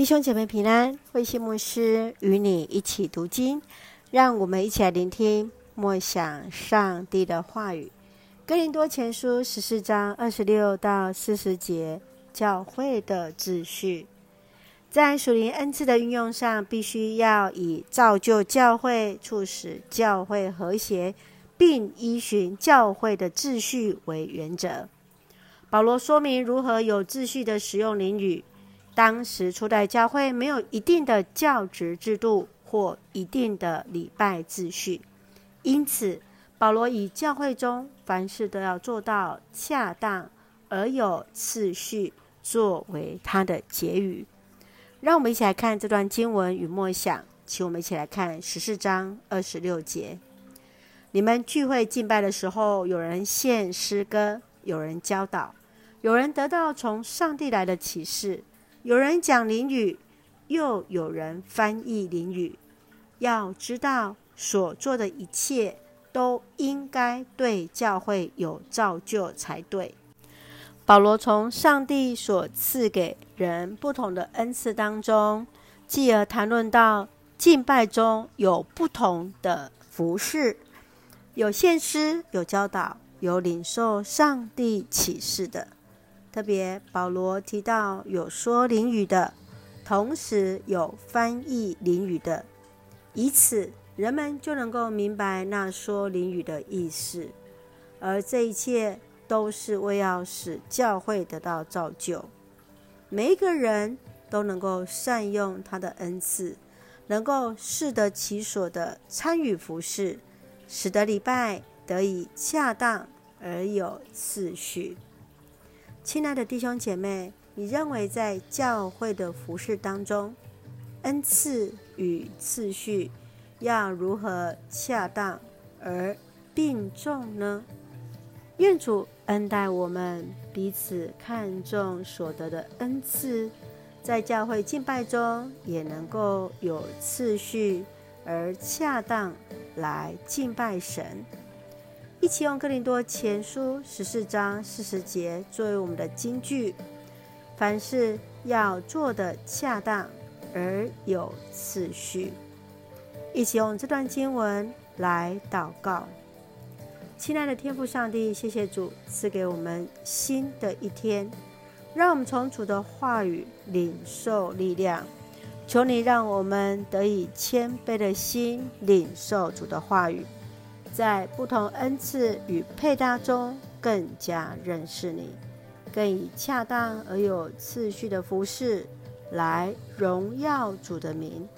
弟兄姐妹平安，慧馨牧师与你一起读经，让我们一起来聆听默想上帝的话语。哥林多前书十四章二十六到四十节，教会的秩序，在属灵恩赐的运用上，必须要以造就教会、促使教会和谐，并依循教会的秩序为原则。保罗说明如何有秩序地使用灵语。当时初代教会没有一定的教职制度或一定的礼拜秩序，因此保罗以教会中凡事都要做到恰当而有次序作为他的结语。让我们一起来看这段经文与默想，请我们一起来看十四章二十六节：你们聚会敬拜的时候，有人献诗歌，有人教导，有人得到从上帝来的启示。有人讲灵语，又有人翻译灵语。要知道，所做的一切都应该对教会有造就才对。保罗从上帝所赐给人不同的恩赐当中，继而谈论到敬拜中有不同的服饰，有献诗，有教导，有领受上帝启示的。特别保罗提到有说灵语的，同时有翻译灵语的，以此人们就能够明白那说灵语的意思。而这一切都是为要使教会得到造就，每一个人都能够善用他的恩赐，能够适得其所的参与服事，使得礼拜得以恰当而有次序。亲爱的弟兄姐妹，你认为在教会的服事当中，恩赐与次序要如何恰当而并重呢？愿主恩待我们，彼此看重所得的恩赐，在教会敬拜中也能够有次序而恰当来敬拜神。一起用哥林多前书十四章四十节作为我们的金句，凡事要做得恰当而有次序。一起用这段经文来祷告。亲爱的天父上帝，谢谢主赐给我们新的一天，让我们从主的话语领受力量。求你让我们得以谦卑的心领受主的话语。在不同恩赐与配搭中，更加认识你，更以恰当而有次序的服饰来荣耀主的名。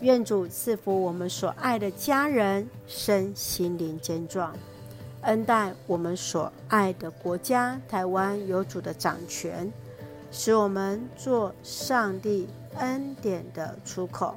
愿主赐福我们所爱的家人身心灵健壮，恩待我们所爱的国家台湾有主的掌权，使我们做上帝恩典的出口。